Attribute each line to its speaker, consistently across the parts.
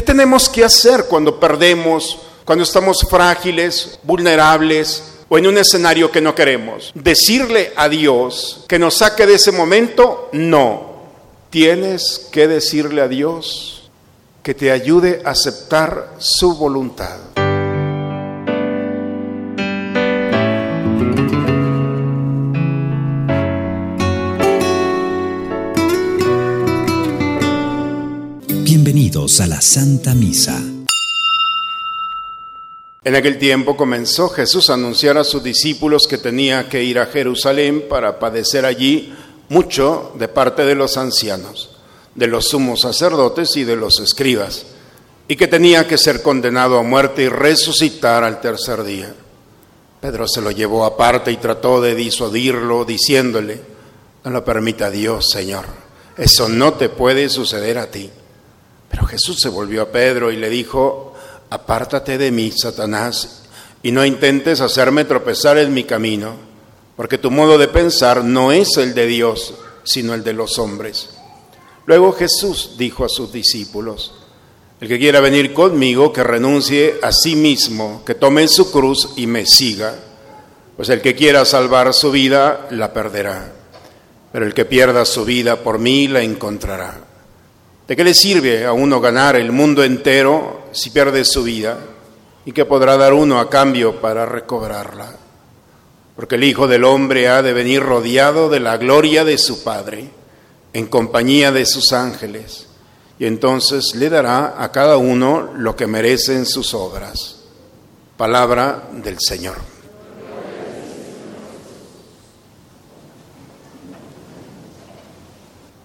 Speaker 1: ¿Qué tenemos que hacer cuando perdemos, cuando estamos frágiles, vulnerables o en un escenario que no queremos? ¿Decirle a Dios que nos saque de ese momento? No. Tienes que decirle a Dios que te ayude a aceptar su voluntad.
Speaker 2: Bienvenidos a la Santa Misa.
Speaker 1: En aquel tiempo comenzó Jesús a anunciar a sus discípulos que tenía que ir a Jerusalén para padecer allí mucho de parte de los ancianos, de los sumos sacerdotes y de los escribas, y que tenía que ser condenado a muerte y resucitar al tercer día. Pedro se lo llevó aparte y trató de disuadirlo, diciéndole, no lo permita Dios, Señor, eso no te puede suceder a ti. Pero Jesús se volvió a Pedro y le dijo, apártate de mí, Satanás, y no intentes hacerme tropezar en mi camino, porque tu modo de pensar no es el de Dios, sino el de los hombres. Luego Jesús dijo a sus discípulos, el que quiera venir conmigo, que renuncie a sí mismo, que tome su cruz y me siga, pues el que quiera salvar su vida, la perderá, pero el que pierda su vida por mí, la encontrará. ¿De qué le sirve a uno ganar el mundo entero si pierde su vida? ¿Y qué podrá dar uno a cambio para recobrarla? Porque el Hijo del Hombre ha de venir rodeado de la gloria de su Padre, en compañía de sus ángeles, y entonces le dará a cada uno lo que merecen sus obras. Palabra del Señor.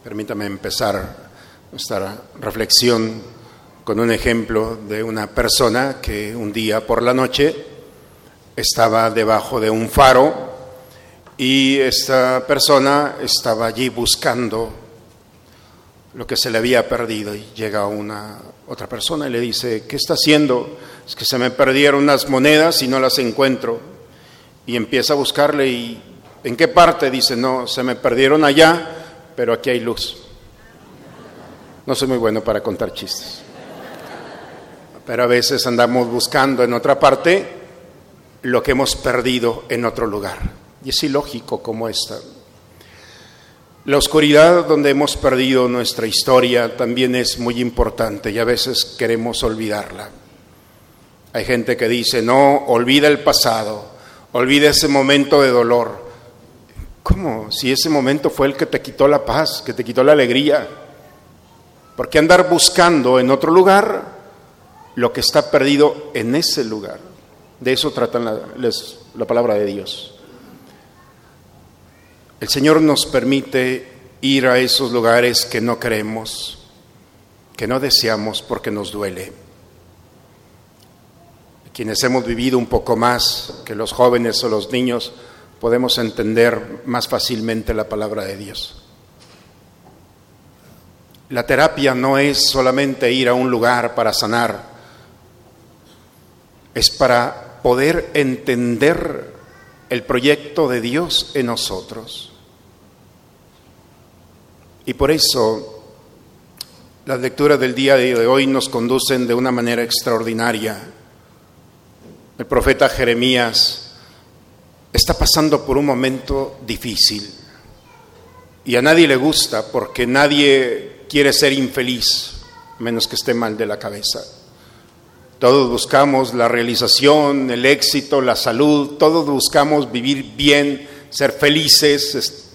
Speaker 1: Permítame empezar nuestra reflexión con un ejemplo de una persona que un día por la noche estaba debajo de un faro y esta persona estaba allí buscando lo que se le había perdido y llega una otra persona y le dice, ¿qué está haciendo? Es que se me perdieron unas monedas y no las encuentro. Y empieza a buscarle y ¿en qué parte? Dice, no, se me perdieron allá, pero aquí hay luz. No soy muy bueno para contar chistes. Pero a veces andamos buscando en otra parte lo que hemos perdido en otro lugar. Y es ilógico como esta. La oscuridad donde hemos perdido nuestra historia también es muy importante y a veces queremos olvidarla. Hay gente que dice, no, olvida el pasado, olvida ese momento de dolor. ¿Cómo? Si ese momento fue el que te quitó la paz, que te quitó la alegría. ¿Por qué andar buscando en otro lugar lo que está perdido en ese lugar? De eso trata la, la palabra de Dios. El Señor nos permite ir a esos lugares que no queremos, que no deseamos porque nos duele. Quienes hemos vivido un poco más que los jóvenes o los niños, podemos entender más fácilmente la palabra de Dios. La terapia no es solamente ir a un lugar para sanar, es para poder entender el proyecto de Dios en nosotros. Y por eso las lecturas del día de hoy nos conducen de una manera extraordinaria. El profeta Jeremías está pasando por un momento difícil y a nadie le gusta porque nadie quiere ser infeliz, menos que esté mal de la cabeza. Todos buscamos la realización, el éxito, la salud, todos buscamos vivir bien, ser felices,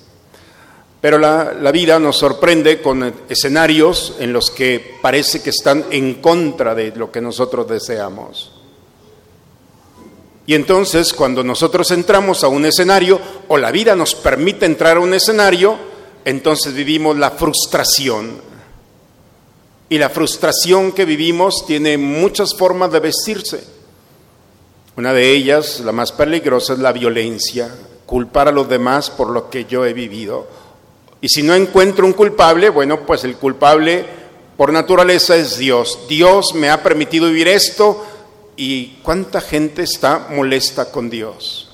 Speaker 1: pero la, la, vida nos sorprende con escenarios en los que parece que están en contra de lo que nosotros deseamos. Y entonces cuando nosotros entramos a un escenario o la vida nos permite entrar a un escenario, entonces vivimos la frustración. Y la frustración que vivimos tiene muchas formas de vestirse. Una de ellas, la más peligrosa, es la violencia, culpar a los demás por lo que yo he vivido. Y si no encuentro un culpable, bueno, pues el culpable por naturaleza es Dios. Dios me ha permitido vivir esto y cuánta gente está molesta con Dios.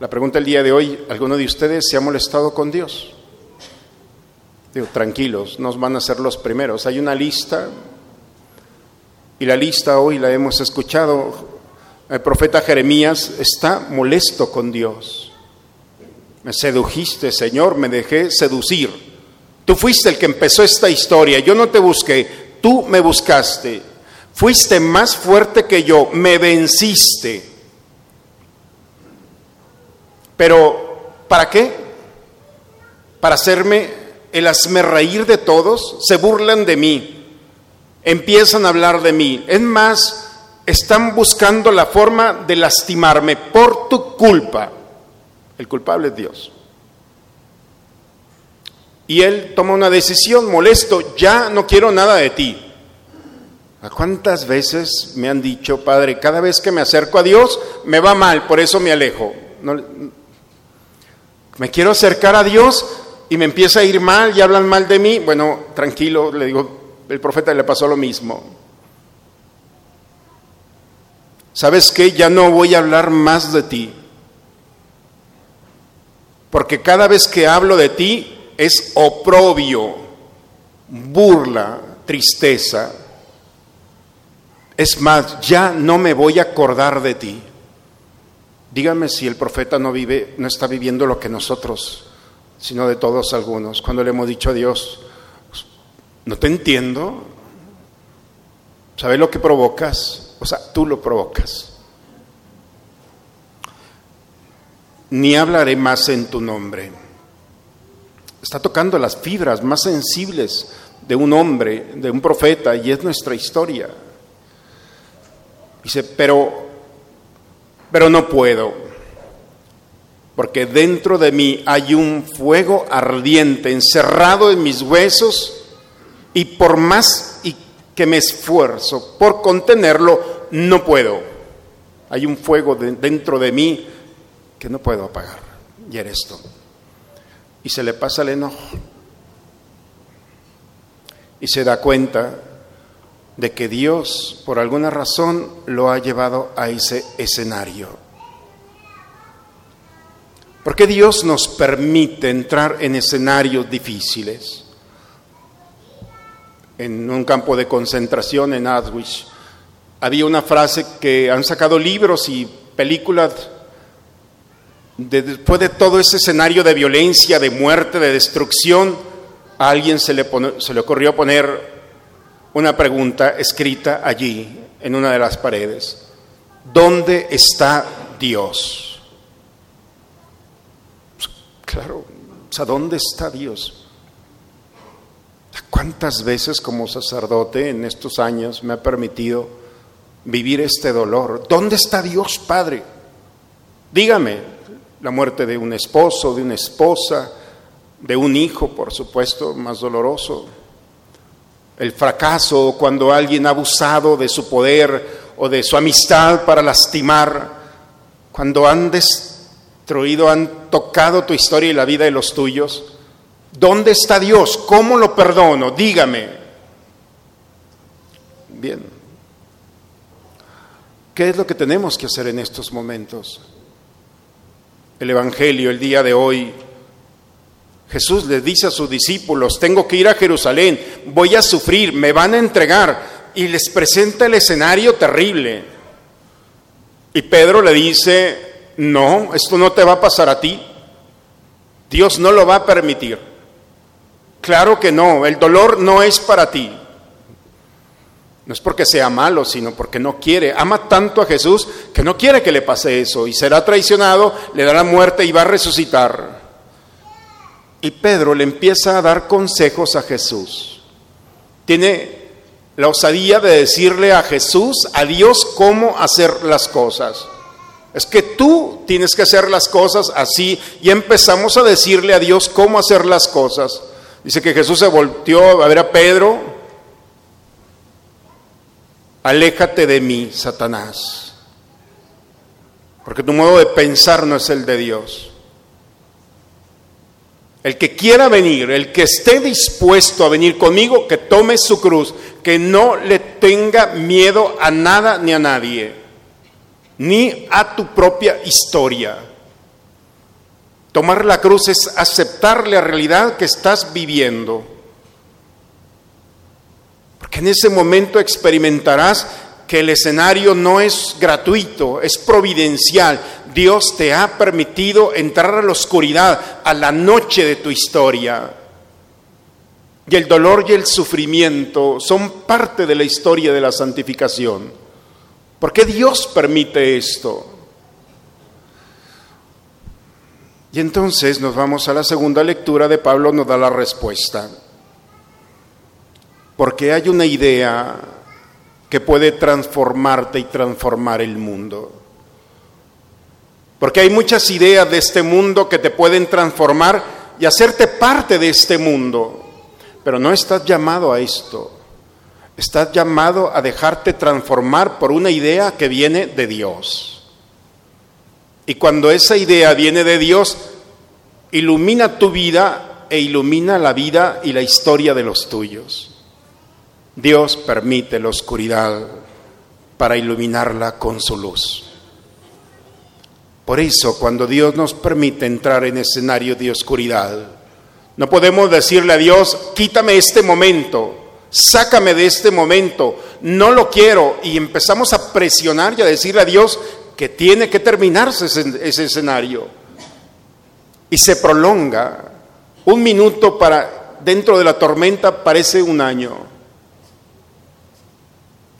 Speaker 1: La pregunta del día de hoy, ¿alguno de ustedes se ha molestado con Dios? Digo, tranquilos, nos van a ser los primeros. Hay una lista Y la lista hoy la hemos escuchado. El profeta Jeremías está molesto con Dios. Me sedujiste, Señor, me dejé seducir. Tú fuiste el que empezó esta historia, yo no te busqué, tú me buscaste. Fuiste más fuerte que yo, me venciste. Pero, ¿para qué? Para hacerme el hazme reír de todos, se burlan de mí, empiezan a hablar de mí. Es más, están buscando la forma de lastimarme por tu culpa. El culpable es Dios. Y él toma una decisión molesto, ya no quiero nada de ti. ¿A cuántas veces me han dicho, Padre, cada vez que me acerco a Dios me va mal, por eso me alejo? me quiero acercar a Dios y me empieza a ir mal y hablan mal de mí. Bueno, tranquilo, le digo, el profeta le pasó lo mismo. ¿Sabes qué? Ya no voy a hablar más de ti. Porque cada vez que hablo de ti es oprobio, burla, tristeza. Es más, ya no me voy a acordar de ti. Dígame si el profeta no vive, no está viviendo lo que nosotros, sino de todos algunos. Cuando le hemos dicho a Dios, no te entiendo. ¿Sabes lo que provocas? O sea, tú lo provocas. Ni hablaré más en tu nombre. Está tocando las fibras más sensibles de un hombre, de un profeta, y es nuestra historia. Dice, pero, pero no puedo, porque dentro de mí hay un fuego ardiente encerrado en mis huesos y por más y que me esfuerzo por contenerlo, no puedo. Hay un fuego dentro de mí que no puedo apagar. Y eres tú. Y se le pasa el enojo. Y se da cuenta de que Dios, por alguna razón, lo ha llevado a ese escenario. Porque Dios nos permite entrar en escenarios difíciles. En un campo de concentración en Auschwitz había una frase que han sacado libros y películas después de todo ese escenario de violencia, de muerte, de destrucción, a alguien se le, se le ocurrió poner una pregunta escrita allí en una de las paredes. ¿Dónde está Dios? Claro, o sea, ¿dónde está Dios? ¿Cuántas veces como sacerdote en estos años me ha permitido vivir este dolor? ¿Dónde está Dios, Padre? Dígame, la muerte de un esposo, de una esposa, de un hijo, por supuesto, más doloroso, el fracaso, cuando alguien ha abusado de su poder o de su amistad para lastimar, cuando han destruido, han tocado tu historia y la vida de los tuyos. ¿Dónde está Dios? ¿Cómo lo perdono? Dígame. Bien. ¿Qué es lo que tenemos que hacer en estos momentos? El Evangelio el día de hoy Jesús le dice a sus discípulos, tengo que ir a Jerusalén, voy a sufrir, me van a entregar, y les presenta el escenario terrible. Y Pedro le dice, no, esto no te va a pasar a ti, Dios no lo va a permitir. Claro que no, el dolor no es para ti. No es porque sea malo, sino porque no quiere. Ama tanto a Jesús que no quiere que le pase eso y será traicionado, le dará muerte y va a resucitar. Y Pedro le empieza a dar consejos a Jesús. Tiene la osadía de decirle a Jesús, a Dios, cómo hacer las cosas. Es que tú tienes que hacer las cosas así y empezamos a decirle a Dios cómo hacer las cosas. Dice que Jesús se volteó a ver a Pedro, aléjate de mí, Satanás, porque tu modo de pensar no es el de Dios. El que quiera venir, el que esté dispuesto a venir conmigo, que tome su cruz, que no le tenga miedo a nada ni a nadie, ni a tu propia historia. Tomar la cruz es aceptar la realidad que estás viviendo. Porque en ese momento experimentarás que el escenario no es gratuito, es providencial. Dios te ha permitido entrar a la oscuridad, a la noche de tu historia. Y el dolor y el sufrimiento son parte de la historia de la santificación. ¿Por qué Dios permite esto? Y entonces nos vamos a la segunda lectura de Pablo, nos da la respuesta. Porque hay una idea que puede transformarte y transformar el mundo. Porque hay muchas ideas de este mundo que te pueden transformar y hacerte parte de este mundo. Pero no estás llamado a esto. Estás llamado a dejarte transformar por una idea que viene de Dios. Y cuando esa idea viene de Dios, ilumina tu vida e ilumina la vida y la historia de los tuyos. Dios permite la oscuridad para iluminarla con su luz. Por eso, cuando Dios nos permite entrar en escenario de oscuridad, no podemos decirle a Dios, quítame este momento, sácame de este momento, no lo quiero, y empezamos a presionar y a decirle a Dios que tiene que terminarse ese, escenario. Y se prolonga. Un minuto para dentro de la tormenta parece un año.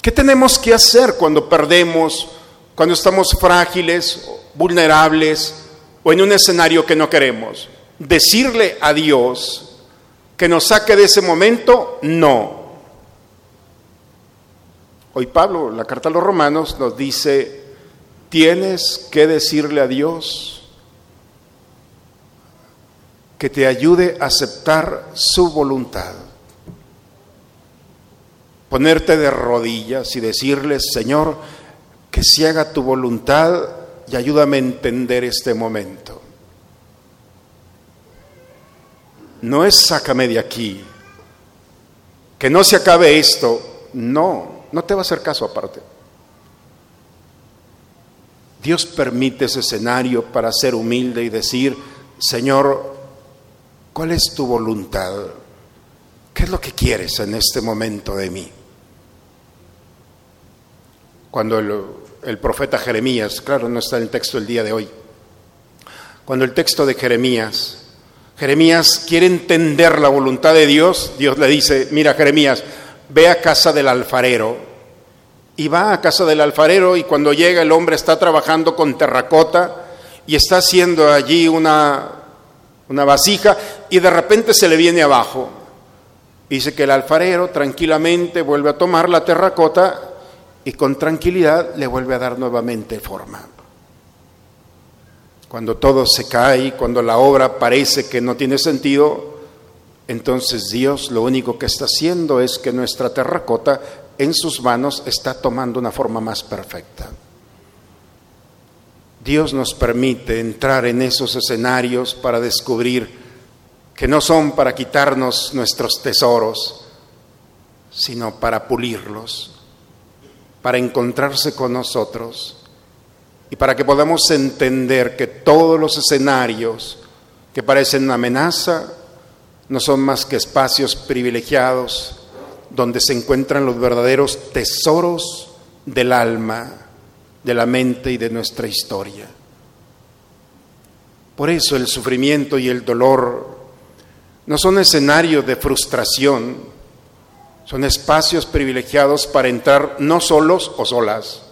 Speaker 1: ¿Qué tenemos que hacer cuando perdemos, cuando estamos frágiles, vulnerables o en un escenario que no queremos? ¿Decirle a Dios que nos saque de ese momento? No. Hoy Pablo, la carta a los romanos, nos dice, tienes que decirle a Dios que te ayude a aceptar su voluntad. Ponerte de rodillas y decirle, Señor, que se haga tu voluntad y ayúdame a entender este momento. No es sácame de aquí, que no se acabe esto, no, no te va a hacer caso aparte. Dios permite ese escenario para ser humilde y decir, Señor, ¿cuál es tu voluntad? ¿Qué es lo que quieres en este momento de mí? cuando el, profeta Jeremías, claro, no está en el texto del día de hoy, cuando el texto de Jeremías, Jeremías quiere entender la voluntad de Dios, Dios le dice, mira Jeremías, ve a casa del alfarero. Y va a casa del alfarero y cuando llega el hombre está trabajando con terracota y está haciendo allí una, una vasija y de repente se le viene abajo. Dice que el alfarero tranquilamente vuelve a tomar la terracota y con tranquilidad le vuelve a dar nuevamente forma. Cuando todo se cae, cuando la obra parece que no tiene sentido, entonces Dios lo único que está haciendo es que nuestra terracota en sus manos está tomando una forma más perfecta. Dios nos permite entrar en esos escenarios para descubrir que no son para quitarnos nuestros tesoros, sino para pulirlos, para encontrarse con nosotros y para que podamos entender que todos los escenarios que parecen una amenaza no son más que espacios privilegiados donde se encuentran los verdaderos tesoros del alma, de la mente y de nuestra historia. Por eso el sufrimiento y el dolor no son escenarios de frustración, son espacios privilegiados para entrar no solos o solas.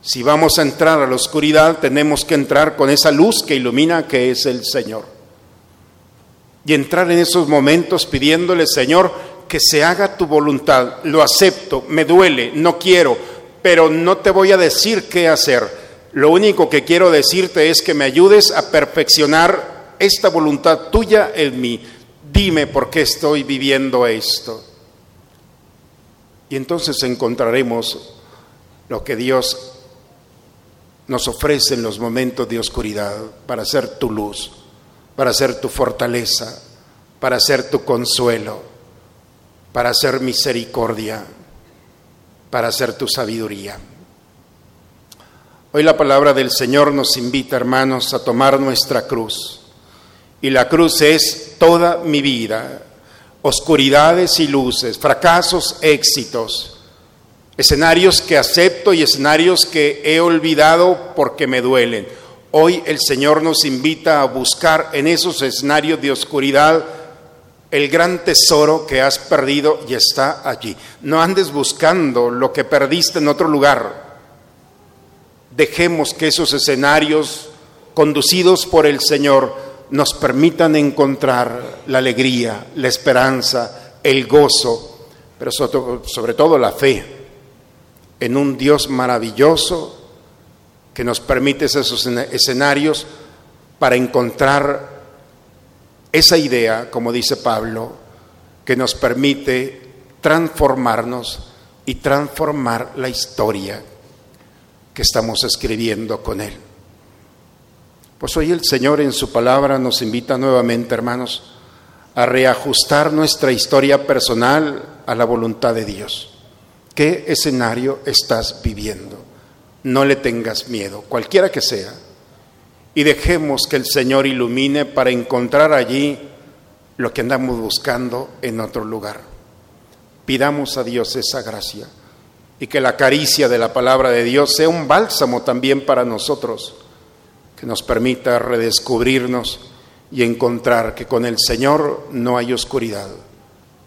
Speaker 1: Si vamos a entrar a la oscuridad, tenemos que entrar con esa luz que ilumina, que es el Señor. Y entrar en esos momentos pidiéndole, Señor, que se haga tu voluntad. Lo acepto, me duele, no quiero, pero no te voy a decir qué hacer. Lo único que quiero decirte es que me ayudes a perfeccionar esta voluntad tuya en mí. Dime por qué estoy viviendo esto. Y entonces encontraremos lo que Dios nos ofrece en los momentos de oscuridad para ser tu luz, para ser tu fortaleza, para ser tu consuelo, para ser misericordia, para ser tu sabiduría. Hoy la palabra del Señor nos invita, hermanos, a tomar nuestra cruz. Y la cruz es toda mi vida oscuridades y luces, fracasos, éxitos, escenarios que acepto y escenarios que he olvidado porque me duelen. Hoy el Señor nos invita a buscar en esos escenarios de oscuridad el gran tesoro que has perdido y está allí. No andes buscando lo que perdiste en otro lugar. Dejemos que esos escenarios conducidos por el Señor nos permitan encontrar la alegría, la esperanza, el gozo, pero sobre todo la fe en un Dios maravilloso que nos permite esos escenarios para encontrar esa idea, como dice Pablo, que nos permite transformarnos y transformar la historia que estamos escribiendo con Él. Pues hoy el Señor en su palabra nos invita nuevamente, hermanos, a reajustar nuestra historia personal a la voluntad de Dios. ¿Qué escenario estás viviendo? No le tengas miedo, cualquiera que sea y dejemos que el Señor ilumine para encontrar allí lo que andamos buscando en otro lugar. Pidamos a Dios esa gracia y que la caricia de la palabra de Dios sea un bálsamo también para nosotros, que nos permita redescubrirnos y encontrar que con el Señor no hay oscuridad,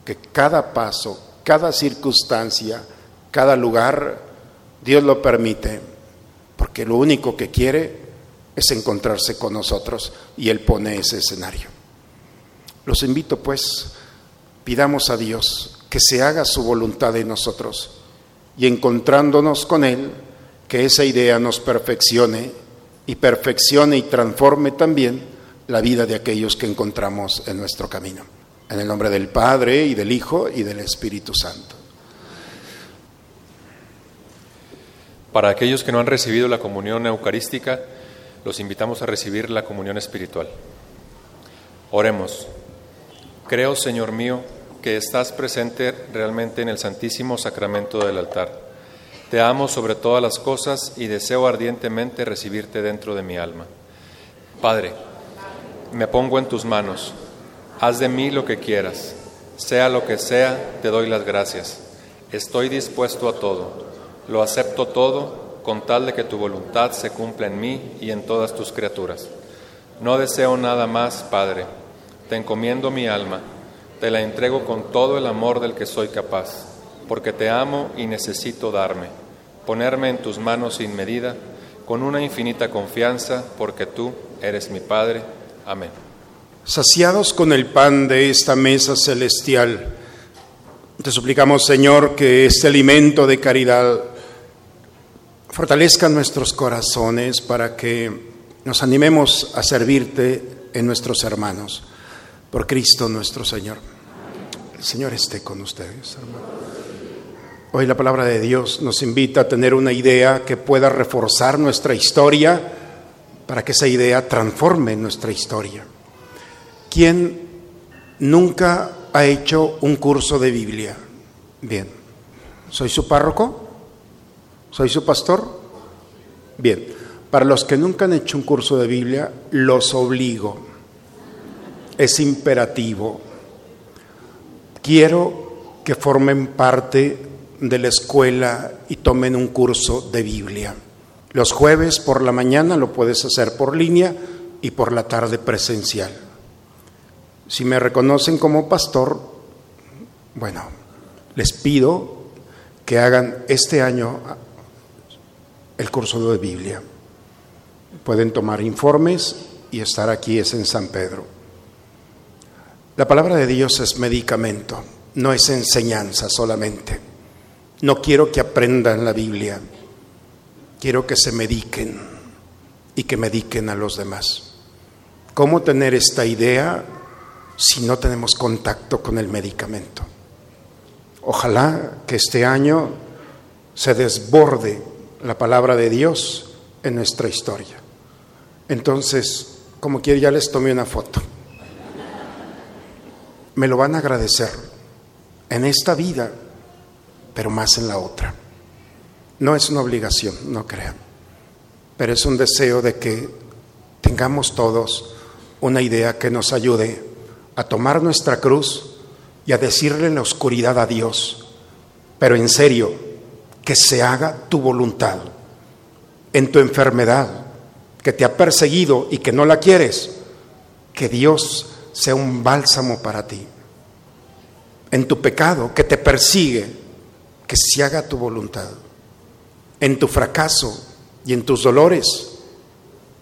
Speaker 1: que cada paso, cada circunstancia, cada lugar, Dios lo permite, porque lo único que quiere es encontrarse con nosotros y Él pone ese escenario. Los invito pues, pidamos a Dios que se haga su voluntad en nosotros y encontrándonos con Él, que esa idea nos perfeccione y perfeccione y transforme también la vida de aquellos que encontramos en nuestro camino. En el nombre del Padre y del Hijo y del Espíritu Santo.
Speaker 3: Para aquellos que no han recibido la comunión eucarística, los invitamos a recibir la comunión espiritual. Oremos. Creo, Señor mío, que estás presente realmente en el Santísimo Sacramento del altar. Te amo sobre todas las cosas y deseo ardientemente recibirte dentro de mi alma. Padre, me pongo en tus manos. Haz de mí lo que quieras. Sea lo que sea, te doy las gracias. Estoy dispuesto a todo. Lo acepto todo con tal de que tu voluntad se cumpla en mí y en todas tus criaturas. No deseo nada más, Padre. Te encomiendo mi alma, te la entrego con todo el amor del que soy capaz, porque te amo y necesito darme, ponerme en tus manos sin medida, con una infinita confianza, porque tú eres mi Padre. Amén.
Speaker 1: Saciados con el pan de esta mesa celestial, te suplicamos, Señor, que este alimento de caridad fortalezca nuestros corazones para que nos animemos a servirte en nuestros hermanos. Por Cristo nuestro Señor. El Señor esté con ustedes, Hoy la palabra de Dios nos invita a tener una idea que pueda reforzar nuestra historia para que esa idea transforme nuestra historia. ¿Quién nunca ha hecho un curso de Biblia? Bien, ¿soy su párroco? ¿Soy su pastor? Bien, para los que nunca han hecho un curso de Biblia, los obligo. Es imperativo. Quiero que formen parte de la escuela y tomen un curso de Biblia. Los jueves por la mañana lo puedes hacer por línea y por la tarde presencial. Si me reconocen como pastor, bueno, les pido que hagan este año el curso de Biblia. Pueden tomar informes y estar aquí es en San Pedro. La palabra de Dios es medicamento, no es enseñanza solamente. No quiero que aprendan la Biblia, quiero que se mediquen y que mediquen a los demás. ¿Cómo tener esta idea si no tenemos contacto con el medicamento? Ojalá que este año se desborde la palabra de Dios en nuestra historia. Entonces, como quiera, ya les tomé una foto. Me lo van a agradecer en esta vida, pero más en la otra. No es una obligación, no crean, pero es un deseo de que tengamos todos una idea que nos ayude a tomar nuestra cruz y a decirle en la oscuridad a Dios, pero en serio, que se haga tu voluntad en tu enfermedad que te ha perseguido y que no la quieres, que Dios sea un bálsamo para ti. En tu pecado que te persigue, que se haga tu voluntad. En tu fracaso y en tus dolores,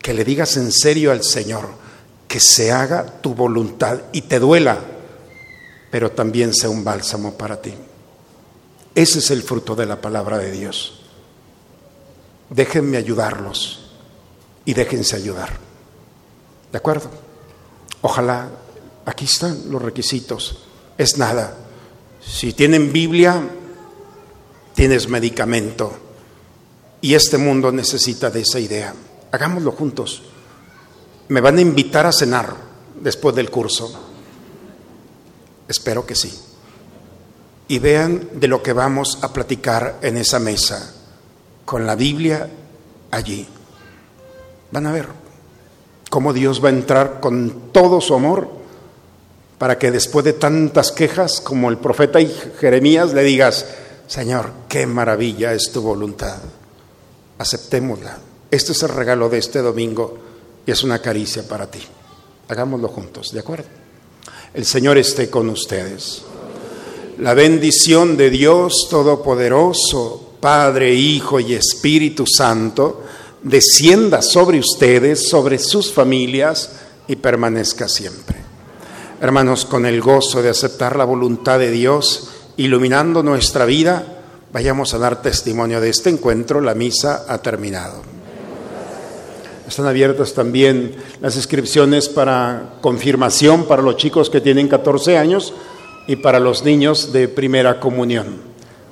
Speaker 1: que le digas en serio al Señor, que se haga tu voluntad y te duela, pero también sea un bálsamo para ti. Ese es el fruto de la palabra de Dios. Déjenme ayudarlos y déjense ayudar. ¿De acuerdo? Ojalá, aquí están los requisitos. Es nada. Si tienen Biblia, tienes medicamento. Y este mundo necesita de esa idea. Hagámoslo juntos. Me van a invitar a cenar después del curso. Espero que sí. Y vean de lo que vamos a platicar en esa mesa, con la Biblia allí. Van a ver cómo Dios va a entrar con todo su amor para que después de tantas quejas como el profeta Jeremías le digas, Señor, qué maravilla es tu voluntad. Aceptémosla. Este es el regalo de este domingo y es una caricia para ti. Hagámoslo juntos, ¿de acuerdo? El Señor esté con ustedes. La bendición de Dios Todopoderoso, Padre, Hijo y Espíritu Santo, descienda sobre ustedes, sobre sus familias y permanezca siempre. Hermanos, con el gozo de aceptar la voluntad de Dios, iluminando nuestra vida, vayamos a dar testimonio de este encuentro. La misa ha terminado. Están abiertas también las inscripciones para confirmación para los chicos que tienen 14 años y para los niños de primera comunión.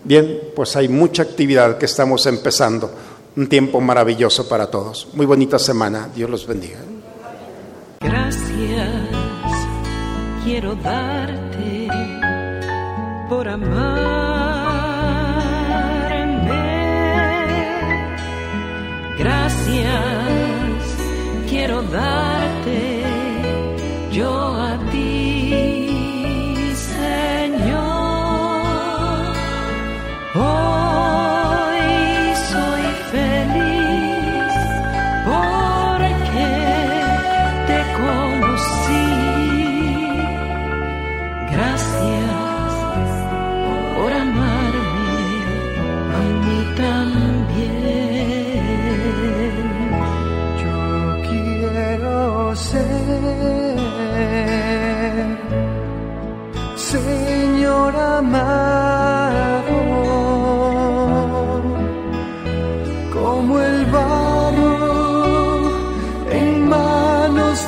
Speaker 1: Bien, pues hay mucha actividad que estamos empezando un tiempo maravilloso para todos. Muy bonita semana. Dios los bendiga.
Speaker 4: Gracias quiero darte por amarme. Gracias quiero darte yo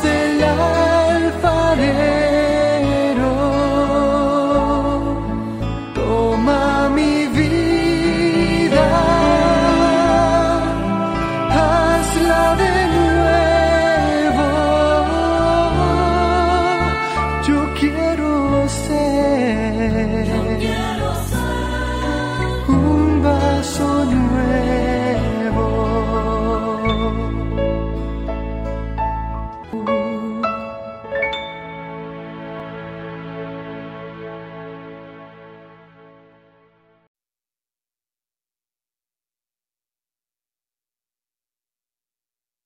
Speaker 5: del alfarero.